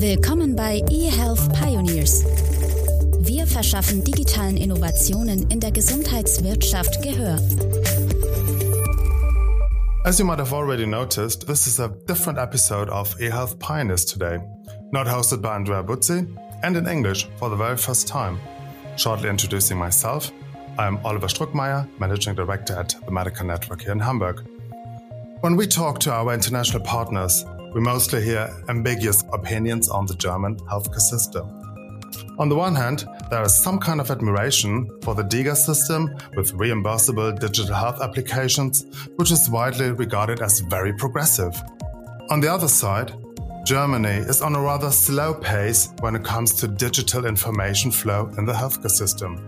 Willkommen bei eHealth Pioneers. Wir verschaffen digitalen Innovationen in der Gesundheitswirtschaft Gehör. As you might have already noticed, this is a different episode of eHealth Pioneers today. Not hosted by Andrea Buzzi, and in English for the very first time. Shortly introducing myself, I'm Oliver Struckmeier, Managing Director at the Medical Network here in Hamburg. When we talk to our international partners, we mostly hear ambiguous opinions on the German healthcare system. On the one hand, there is some kind of admiration for the DiGA system with reimbursable digital health applications, which is widely regarded as very progressive. On the other side, Germany is on a rather slow pace when it comes to digital information flow in the healthcare system.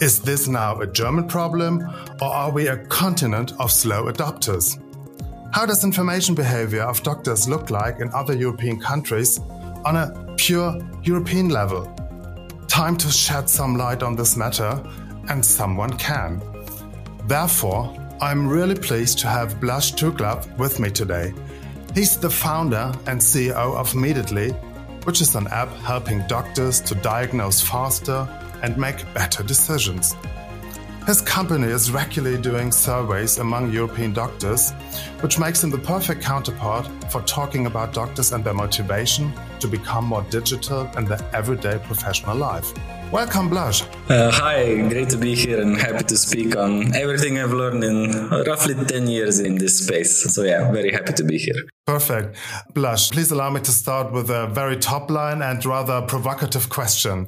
Is this now a German problem, or are we a continent of slow adopters? How does information behavior of doctors look like in other European countries on a pure European level? Time to shed some light on this matter, and someone can. Therefore, I'm really pleased to have Blaž Triglav with me today. He's the founder and CEO of Mediately, which is an app helping doctors to diagnose faster and make better decisions. His company is regularly doing surveys among European doctors, which makes him the perfect counterpart for talking about doctors and their motivation to become more digital in their everyday professional life. Welcome, Blaž. Uh, hi, great to be here and happy to speak on everything I've learned in roughly 10 years in this space. So, yeah, very happy to be here. Perfect. Blaž, please allow me to start with a very top line and rather provocative question.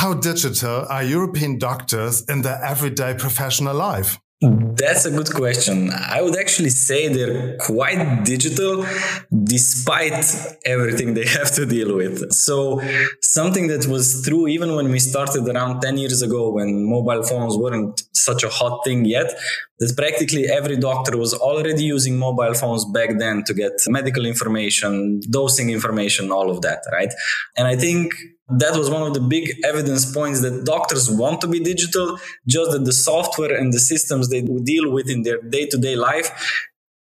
How digital are European doctors in their everyday professional life? That's a good question. I would actually say they're quite digital despite everything they have to deal with. So, something that was true even when we started around 10 years ago when mobile phones weren't such a hot thing yet, that practically every doctor was already using mobile phones back then to get medical information, dosing information, all of that, right? And I think that was one of the big evidence points that doctors want to be digital, just that the software and the systems they deal with in their day to day life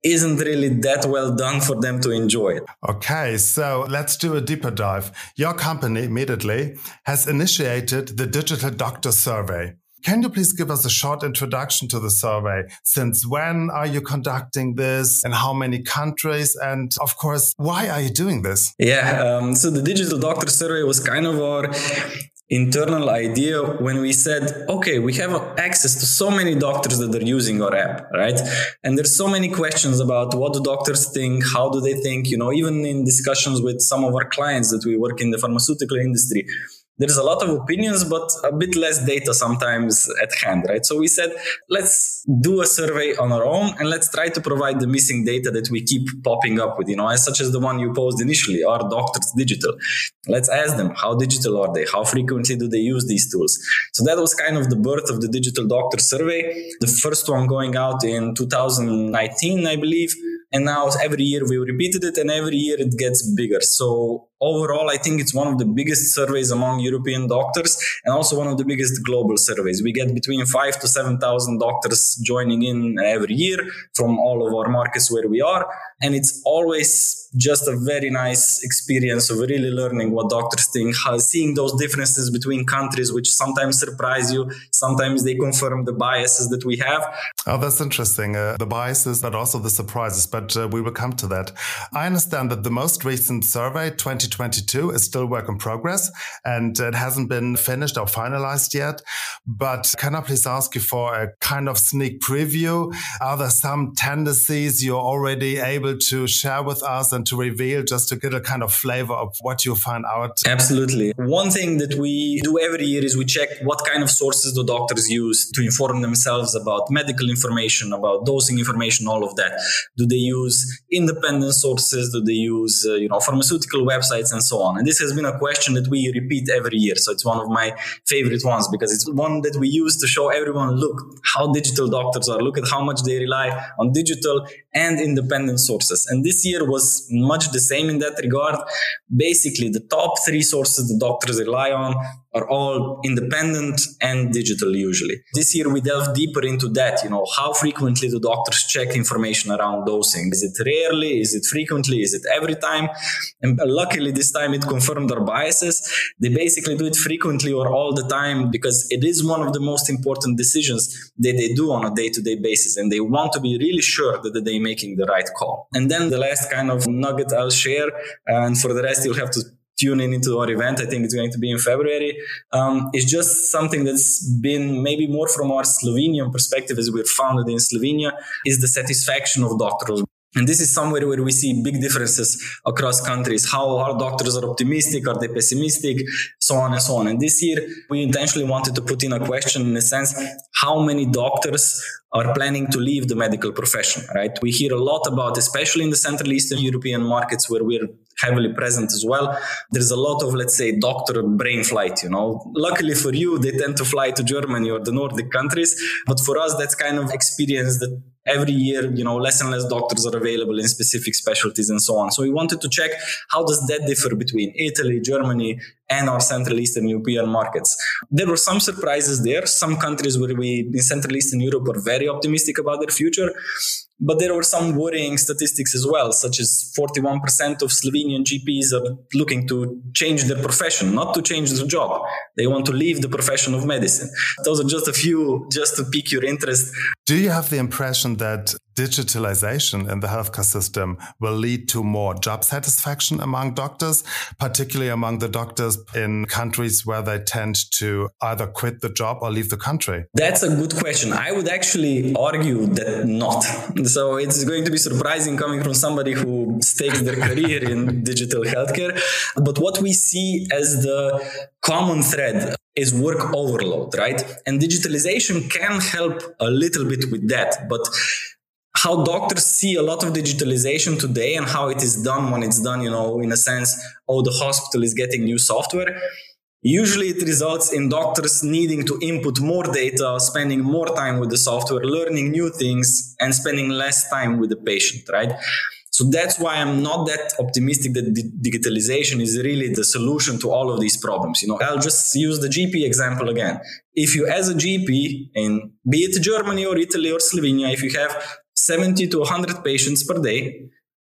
isn't really that well done for them to enjoy it. Okay, so let's do a deeper dive. Your company, Mediately, has initiated the Digital Doctor Survey. Can you please give us a short introduction to the survey? Since when are you conducting this and how many countries? And of course, why are you doing this? Yeah, um, so the Digital Doctor Survey was kind of our internal idea when we said, okay, we have access to so many doctors that are using our app, right? And there's so many questions about what do doctors think? How do they think? You know, even in discussions with some of our clients that we work in the pharmaceutical industry, there's a lot of opinions, but a bit less data sometimes at hand, right? So we said, let's do a survey on our own and let's try to provide the missing data that we keep popping up with, you know, as such as the one you posed initially, are doctors digital? Let's ask them, how digital are they? How frequently do they use these tools? So that was kind of the birth of the digital doctor survey. The first one going out in 2019, I believe. And now every year we repeated it and every year it gets bigger. So overall, I think it's one of the biggest surveys among European doctors and also one of the biggest global surveys. We get between five to 7,000 doctors joining in every year from all of our markets where we are. And it's always just a very nice experience of really learning what doctors think, seeing those differences between countries, which sometimes surprise you. Sometimes they confirm the biases that we have. Oh, that's interesting. Uh, the biases, but also the surprises. But uh, we will come to that. I understand that the most recent survey, 2022 is still work in progress and it hasn't been finished or finalized yet. But can I please ask you for a kind of sneak preview? Are there some tendencies you're already able to share with us and to reveal just to get a kind of flavor of what you find out? Absolutely. One thing that we do every year is we check what kind of sources the doctors use to inform themselves about medical information, about dosing information, all of that. Do they use independent sources? Do they use, uh, you know, pharmaceutical websites? websites and so on. And this has been a question that we repeat every year. So it's one of my favorite ones because it's one that we use to show everyone look how digital doctors are, look at how much they rely on digital and independent sources. And this year was much the same in that regard. Basically, the top three sources the doctors rely on are all independent and digital usually. This year we delve deeper into that, you know, how frequently do doctors check information around dosing? Is it rarely? Is it frequently? Is it every time? And luckily this time it confirmed our biases. They basically do it frequently or all the time because it is one of the most important decisions that they do on a day-to-day basis and they want to be really sure that they're making the right call. And then the last kind of nugget I'll share and for the rest you'll have to tune in into our event. I think it's going to be in February. Um, it's just something that's been maybe more from our Slovenian perspective as we're founded in Slovenia is the satisfaction of doctors. And this is somewhere where we see big differences across countries. How our doctors are optimistic, are they pessimistic, so on and so on. And this year, we intentionally wanted to put in a question in the sense, how many doctors are planning to leave the medical profession, right? We hear a lot about, especially in the Central Eastern European markets where we're heavily present as well. There's a lot of, let's say, doctor brain flight, you know. Luckily for you, they tend to fly to Germany or the Nordic countries. But for us, that's kind of experience that every year, you know, less and less doctors are available in specific specialties and so on. So we wanted to check how does that differ between Italy, Germany, and our Central Eastern European markets. There were some surprises there. Some countries where we in Central Eastern Europe are very optimistic about their future. But there were some worrying statistics as well, such as 41% of Slovenian GPs are looking to change their profession, not to change their job. They want to leave the profession of medicine. Those are just a few, just to pique your interest. Do you have the impression that digitalization in the healthcare system will lead to more job satisfaction among doctors, particularly among the doctors in countries where they tend to either quit the job or leave the country? That's a good question. I would actually argue that not. So it's going to be surprising coming from somebody who stakes their career in digital healthcare. But what we see as the common thread is work overload, right? And digitalization can help a little bit with that. But how doctors see a lot of digitalization today and how it is done when it's done, you know, in a sense, oh, the hospital is getting new software. Usually it results in doctors needing to input more data, spending more time with the software, learning new things, and spending less time with the patient, right? So that's why I'm not that optimistic that digitalization is really the solution to all of these problems. You know, I'll just use the GP example again. If you, as a GP in be it Germany or Italy or Slovenia, if you have 70 to 100 patients per day,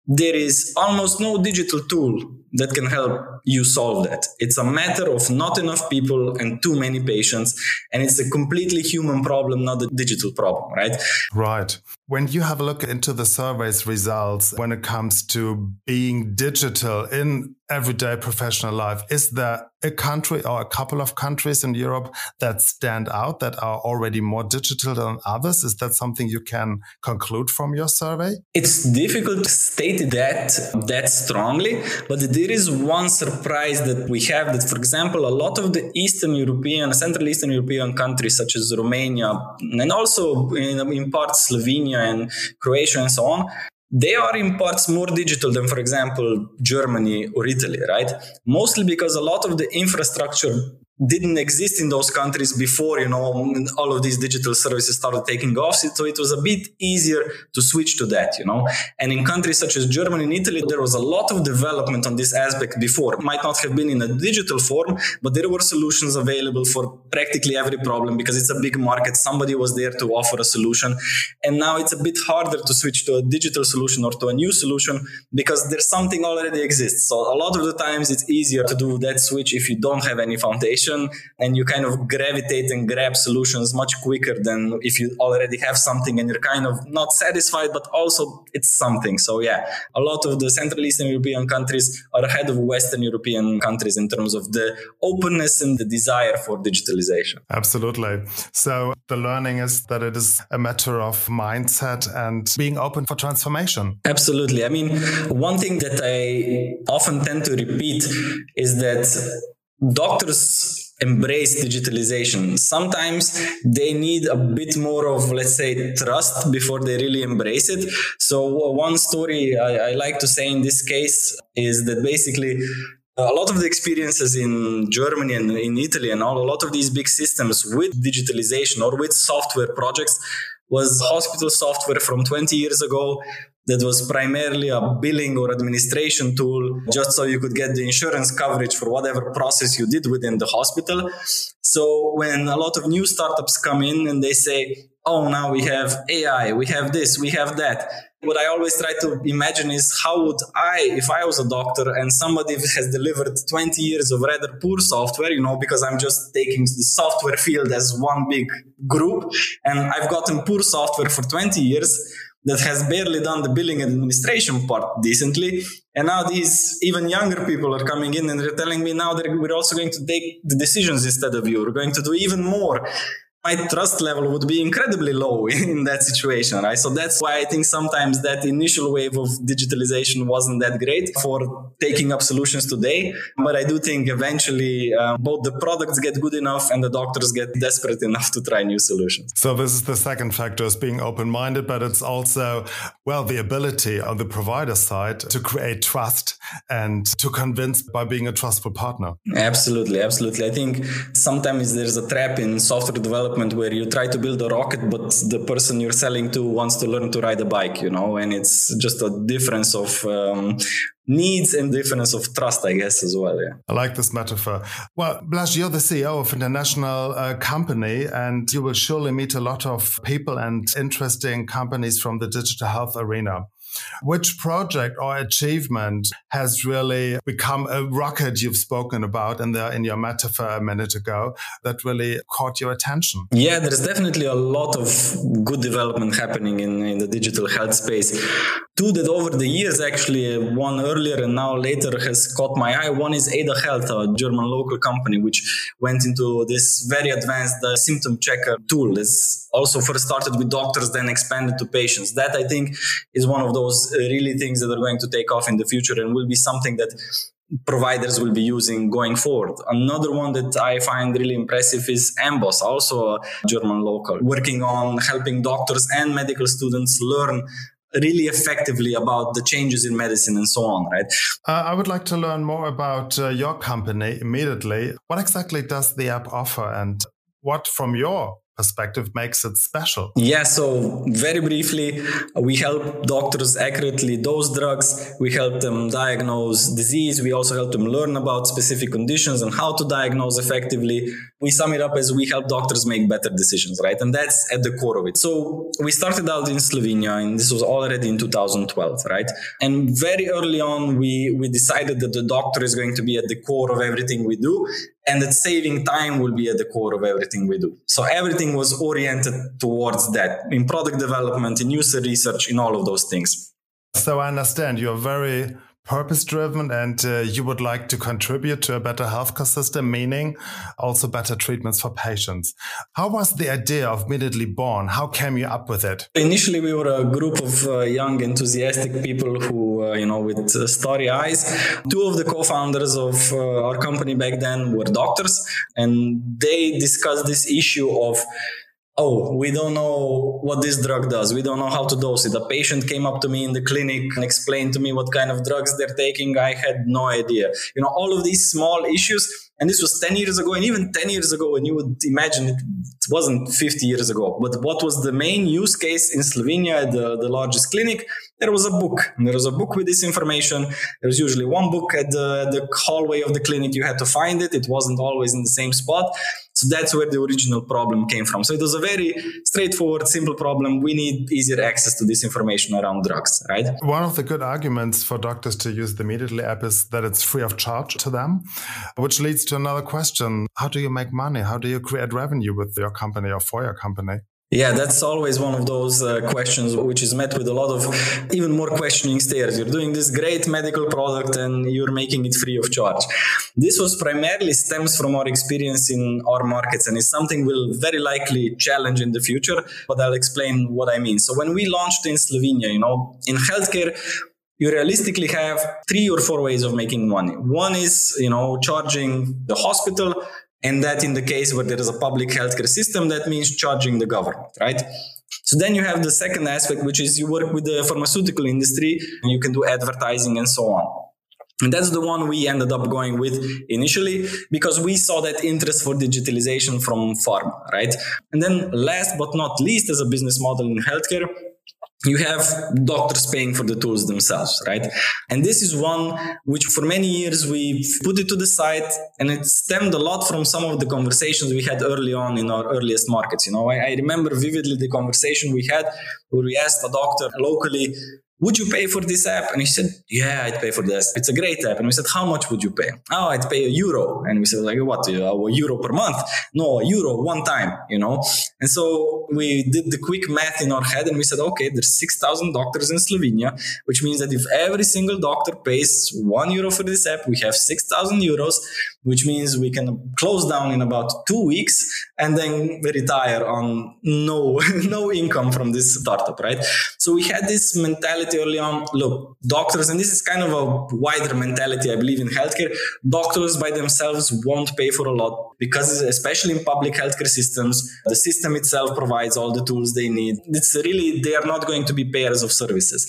there is almost no digital tool that can help you solve that. It's a matter of not enough people and too many patients. And it's a completely human problem, not a digital problem, right? Right. When you have a look into the survey's results when it comes to being digital in everyday professional life, is there a country or a couple of countries in Europe that stand out that are already more digital than others? Is that something you can conclude from your survey? It's difficult to state that that strongly, but there is one surprise that we have that, for example, a lot of the Eastern European, Central Eastern European countries such as Romania and also in, in parts Slovenia and Croatia and so on, they are in parts more digital than, for example, Germany or Italy, right? Mostly because a lot of the infrastructure didn't exist in those countries before you know all of these digital services started taking off. So it was a bit easier to switch to that you know. And in countries such as germany and italy there was a lot of development on this aspect before. It might not have been in a digital form but there were solutions available for practically every problem because it's a big market. Somebody was there to offer a solution. And now it's a bit harder to switch to a digital solution or to a new solution because there's something already exists. So a lot of the times it's easier to do that switch if you don't have any foundation and you kind of gravitate and grab solutions much quicker than if you already have something and you're kind of not satisfied, but also it's something. So yeah, a lot of the Central Eastern European countries are ahead of Western European countries in terms of the openness and the desire for digitalization. Absolutely. So the learning is that it is a matter of mindset and being open for transformation. Absolutely. I mean, one thing that I often tend to repeat is that doctors embrace digitalization. Sometimes they need a bit more of, let's say, trust before they really embrace it. So, uh, one story I, I like to say in this case is that basically a lot of the experiences in Germany and in Italy and all, a lot of these big systems with digitalization or with software projects was hospital software from 20 years ago that was primarily a billing or administration tool just so you could get the insurance coverage for whatever process you did within the hospital. So when a lot of new startups come in and they say, oh, now we have AI, we have this, we have that. What I always try to imagine is how would I, if I was a doctor and somebody has delivered 20 years of rather poor software, you know, because I'm just taking the software field as one big group and I've gotten poor software for 20 years that has barely done the billing and administration part decently. And now these even younger people are coming in and they're telling me now that we're also going to take the decisions instead of you. We're going to do even more my trust level would be incredibly low in that situation, right? So that's why I think sometimes that initial wave of digitalization wasn't that great for taking up solutions today. But I do think eventually uh, both the products get good enough and the doctors get desperate enough to try new solutions. So this is the second factor is being open-minded, but it's also, well, the ability on the provider side to create trust and to convince by being a trustful partner. Absolutely. Absolutely. I think sometimes there's a trap in software development development where you try to build a rocket, but the person you're selling to wants to learn to ride a bike, you know, and it's just a difference of um, needs and difference of trust, I guess, as well. Yeah. I like this metaphor. Well, Blaž, you're the CEO of international uh, company, and you will surely meet a lot of people and interesting companies from the digital health arena. Which project or achievement has really become a rocket you've spoken about in the in your metaphor a minute ago that really caught your attention? Yeah, there's definitely a lot of good development happening in, in the digital health space. Two that over the years actually one earlier and now later has caught my eye. One is Ada Health, a German local company which went into this very advanced uh, symptom checker tool. It's also first started with doctors, then expanded to patients. That I think is one of those uh, really things that are going to take off in the future and will be something that providers will be using going forward. Another one that I find really impressive is Amboss, also a German local, working on helping doctors and medical students learn really effectively about the changes in medicine and so on, right? Uh, I would like to learn more about uh, your company Mediately. What exactly does the app offer and what from your perspective makes it special? Yeah, so very briefly, we help doctors accurately dose drugs. We help them diagnose disease. We also help them learn about specific conditions and how to diagnose effectively. We sum it up as we help doctors make better decisions, right? And that's at the core of it. So we started out in Slovenia, and this was already in 2012, right? And very early on, we, we decided that the doctor is going to be at the core of everything we do and that saving time will be at the core of everything we do. So everything was oriented towards that in product development, in user research, in all of those things. So I understand you're very purpose driven and uh, you would like to contribute to a better healthcare system, meaning also better treatments for patients. How was the idea of Mediately Born? How came you up with it? Initially, we were a group of uh, young, enthusiastic people who, uh, you know, with uh, starry eyes. Two of the co founders of uh, our company back then were doctors, and they discussed this issue of oh, we don't know what this drug does. We don't know how to dose it. A patient came up to me in the clinic and explained to me what kind of drugs they're taking. I had no idea. You know, all of these small issues. And this was 10 years ago. And even 10 years ago, and you would imagine it, wasn't 50 years ago. But what was the main use case in Slovenia, the, the largest clinic? There was a book. There was a book with this information. There was usually one book at the, the hallway of the clinic. You had to find it. It wasn't always in the same spot. So that's where the original problem came from. So it was a very straightforward, simple problem. We need easier access to this information around drugs, right? One of the good arguments for doctors to use the Mediately app is that it's free of charge to them, which leads to another question. How do you make money? How do you create revenue with your company or for your company? Yeah, that's always one of those uh, questions which is met with a lot of even more questioning stares. You're doing this great medical product and you're making it free of charge. This was primarily stems from our experience in our markets and is something we'll very likely challenge in the future, but I'll explain what I mean. So when we launched in Slovenia, you know, in healthcare, you realistically have three or four ways of making money. One is, you know, charging the hospital and that in the case where there is a public healthcare system, that means charging the government, right? So then you have the second aspect, which is you work with the pharmaceutical industry and you can do advertising and so on. And that's the one we ended up going with initially because we saw that interest for digitalization from pharma, right? And then last but not least, as a business model in healthcare, you have doctors paying for the tools themselves, right? And this is one which for many years we put it to the side and it stemmed a lot from some of the conversations we had early on in our earliest markets. You know, I, I remember vividly the conversation we had where we asked a doctor locally, would you pay for this app? And he said, yeah, I'd pay for this. It's a great app. And we said, how much would you pay? Oh, I'd pay a euro. And we said, like, what? A euro per month? No, a euro one time, you know? And so we did the quick math in our head and we said, okay, there's 6,000 doctors in Slovenia, which means that if every single doctor pays one euro for this app, we have 6,000 euros, which means we can close down in about two weeks and then retire on no, no income from this startup, right? So we had this mentality early on. Look doctors and this is kind of a wider mentality i believe in healthcare. Doctors by themselves won't pay for a lot because especially in public healthcare systems the system itself provides all the tools they need. It's really they are not going to be payers of services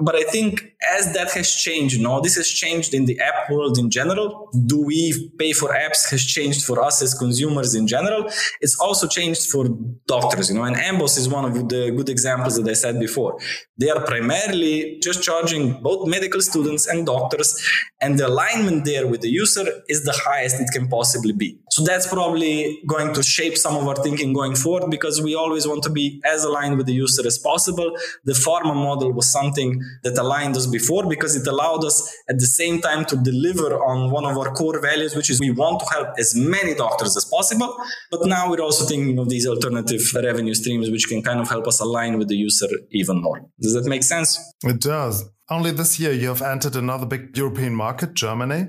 but I think as that has changed, you know, this has changed in the app world in general. Do we pay for apps has changed for us as consumers in general. It's also changed for doctors, you know, and Amboss is one of the good examples that I said before. They are primarily just charging both medical students and doctors, and the alignment there with the user is the highest it can possibly be. So that's probably going to shape some of our thinking going forward because we always want to be as aligned with the user as possible. The pharma model was something that aligned us before because it allowed us at the same time to deliver on one of our core values, which is we want to help as many doctors as possible. But now we're also thinking of these alternative revenue streams, which can kind of help us align with the user even more. Does that make sense? It does. Only this year you have entered another big European market, Germany.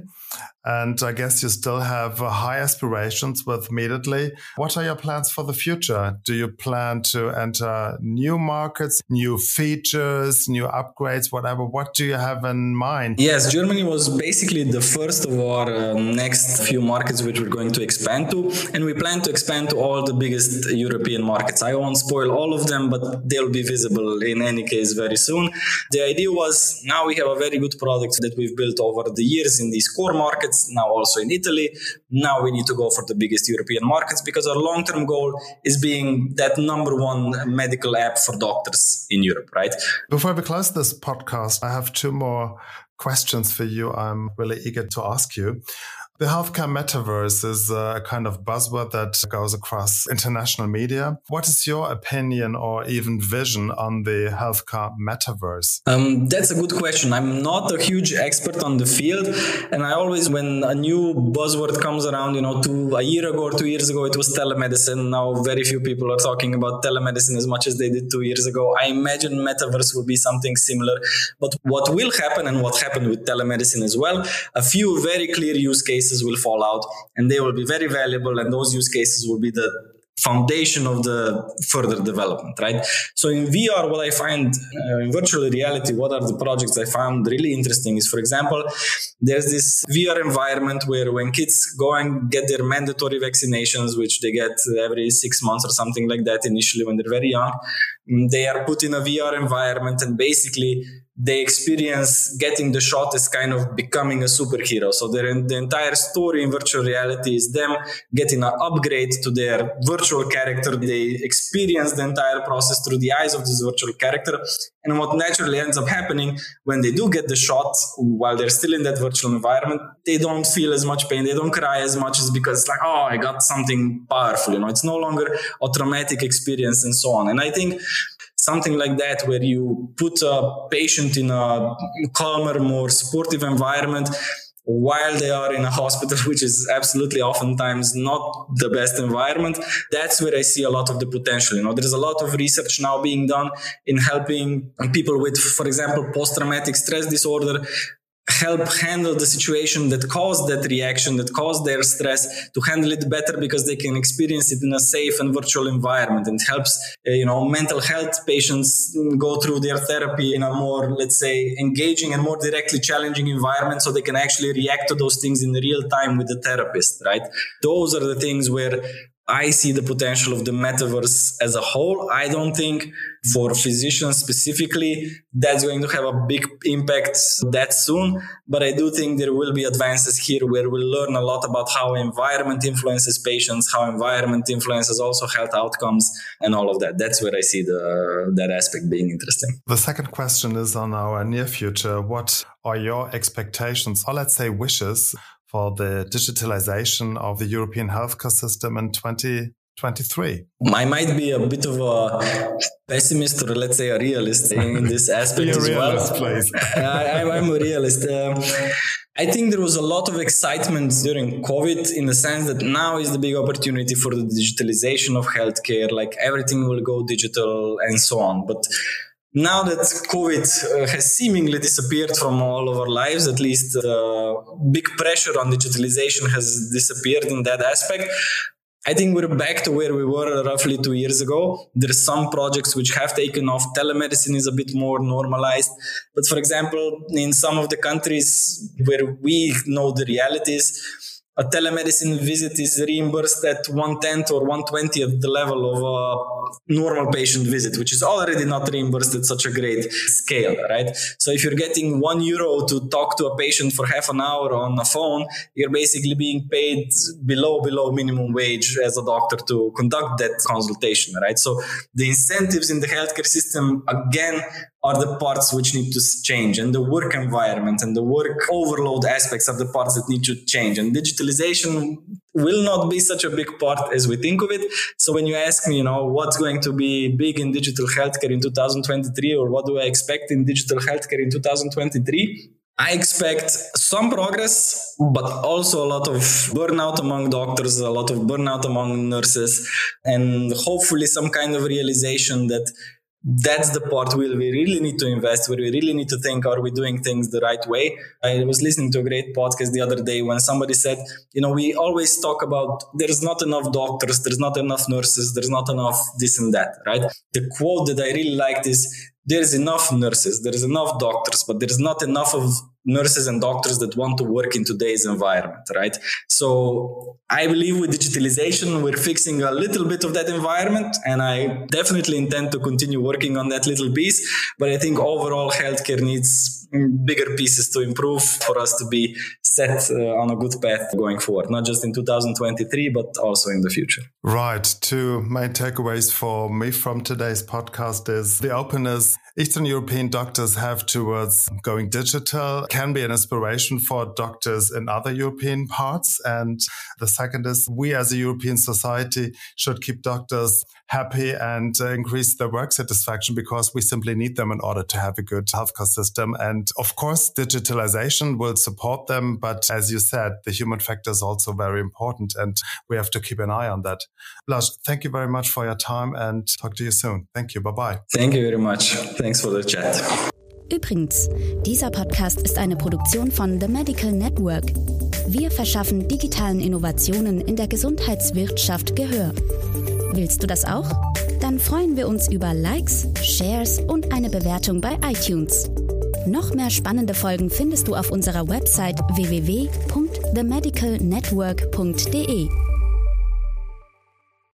And I guess you still have uh, high aspirations with Mediately. What are your plans for the future? Do you plan to enter new markets, new features, new upgrades, whatever? What do you have in mind? Yes, Germany was basically the first of our uh, next few markets which we're going to expand to. And we plan to expand to all the biggest European markets. I won't spoil all of them, but they'll be visible in any case very soon. The idea was now we have a very good product that we've built over the years in these core markets, now also in Italy. Now we need to go for the biggest European markets because our long term goal is being that number one medical app for doctors in Europe, right? Before we close this podcast, I have two more questions for you. I'm really eager to ask you. The healthcare metaverse is a kind of buzzword that goes across international media. What is your opinion or even vision on the healthcare metaverse? Um, that's a good question. I'm not a huge expert on the field, and I always, when a new buzzword comes around, you know, two a year ago or two years ago, it was telemedicine. Now, very few people are talking about telemedicine as much as they did two years ago. I imagine metaverse will be something similar. But what will happen, and what happened with telemedicine as well, a few very clear use cases cases will fall out and they will be very valuable and those use cases will be the foundation of the further development right? So in vr what i find uh, in virtual reality what are the projects i found really interesting is for example there's this vr environment where when kids go and get their mandatory vaccinations which they get every six months or something like that initially when they're very young Mm, they are put in a vr environment and basically they experience getting the shot as kind of becoming a superhero. So the entire story in virtual reality is them getting an upgrade to their virtual character. They experience the entire process through the eyes of this virtual character. And what naturally ends up happening when they do get the shot while they're still in that virtual environment, they don't feel as much pain. They don't cry as much as because like, oh, I got something powerful. You know, it's no longer a traumatic experience and so on. And I think something like that where you put a patient in a calmer more supportive environment while they are in a hospital which is absolutely oftentimes not the best environment that's where i see a lot of the potential you know. There's a lot of research now being done in helping people with for example post-traumatic stress disorder help handle the situation that caused that reaction, that caused their stress, to handle it better because they can experience it in a safe and virtual environment. And helps, uh, you know, mental health patients go through their therapy in a more, let's say, engaging and more directly challenging environment so they can actually react to those things in real time with the therapist, right? Those are the things where I see the potential of the metaverse as a whole. I don't think for physicians specifically that's going to have a big impact that soon. But I do think there will be advances here where we'll learn a lot about how environment influences patients, how environment influences also health outcomes and all of that. That's where I see the that aspect being interesting. The second question is on our near future. What are your expectations or let's say wishes for the digitalization of the European healthcare system in 2023? I might be a bit of a pessimist or let's say a realist in this aspect as realist, well. Please. I, am a realist. Um, I think there was a lot of excitement during COVID in the sense that now is the big opportunity for the digitalization of healthcare. Like everything will go digital and so on. But now that COVID uh, has seemingly disappeared from all of our lives, at least uh, big pressure on digitalization has disappeared in that aspect. I think we're back to where we were roughly two years ago. There's some projects which have taken off. Telemedicine is a bit more normalized. But for example, in some of the countries where we know the realities, a telemedicine visit is reimbursed at one tenth or one twentieth the level of a normal patient visit, which is already not reimbursed at such a great scale, right? So if you're getting one euro to talk to a patient for half an hour on a phone, you're basically being paid below below minimum wage as a doctor to conduct that consultation, right? So the incentives in the healthcare system again are the parts which need to change and the work environment and the work overload aspects of the parts that need to change. And digitalization will not be such a big part as we think of it. So when you ask me you know what's going to be big in digital healthcare in 2023 or what do i expect in digital healthcare in 2023 I expect some progress, but also a lot of burnout among doctors, a lot of burnout among nurses, and hopefully some kind of realization that that's the part where we really need to invest, where we really need to think, are we doing things the right way? I was listening to a great podcast the other day when somebody said, you know, we always talk about there's not enough doctors, there's not enough nurses, there's not enough this and that, right? The quote that I really liked is there's enough nurses, there's enough doctors, but there's not enough of nurses and doctors that want to work in today's environment, right? So I believe with digitalization, we're fixing a little bit of that environment. And I definitely intend to continue working on that little piece. But I think overall healthcare needs bigger pieces to improve for us to be set uh, on a good path going forward, not just in 2023, but also in the future. Right. Two main takeaways for me from today's podcast is the openness Eastern European doctors have towards going digital can be an inspiration for doctors in other European parts. And the second is we as a European society should keep doctors happy and uh, increase their work satisfaction because we simply need them in order to have a good healthcare system. And of course, digitalization will support them. But as you said, the human factor is also very important and we have to keep an eye on that. Blaž, thank you very much for your time and talk to you soon. Thank you. Bye bye. Thank you very much. Thanks for the chat. Übrigens, dieser Podcast ist eine Produktion von The Medical Network. Wir verschaffen digitalen Innovationen in der Gesundheitswirtschaft Gehör. Willst du das auch? Dann freuen wir uns über Likes, Shares und eine Bewertung bei iTunes. Noch mehr spannende Folgen findest du auf unserer Website www.themedicalnetwork.de.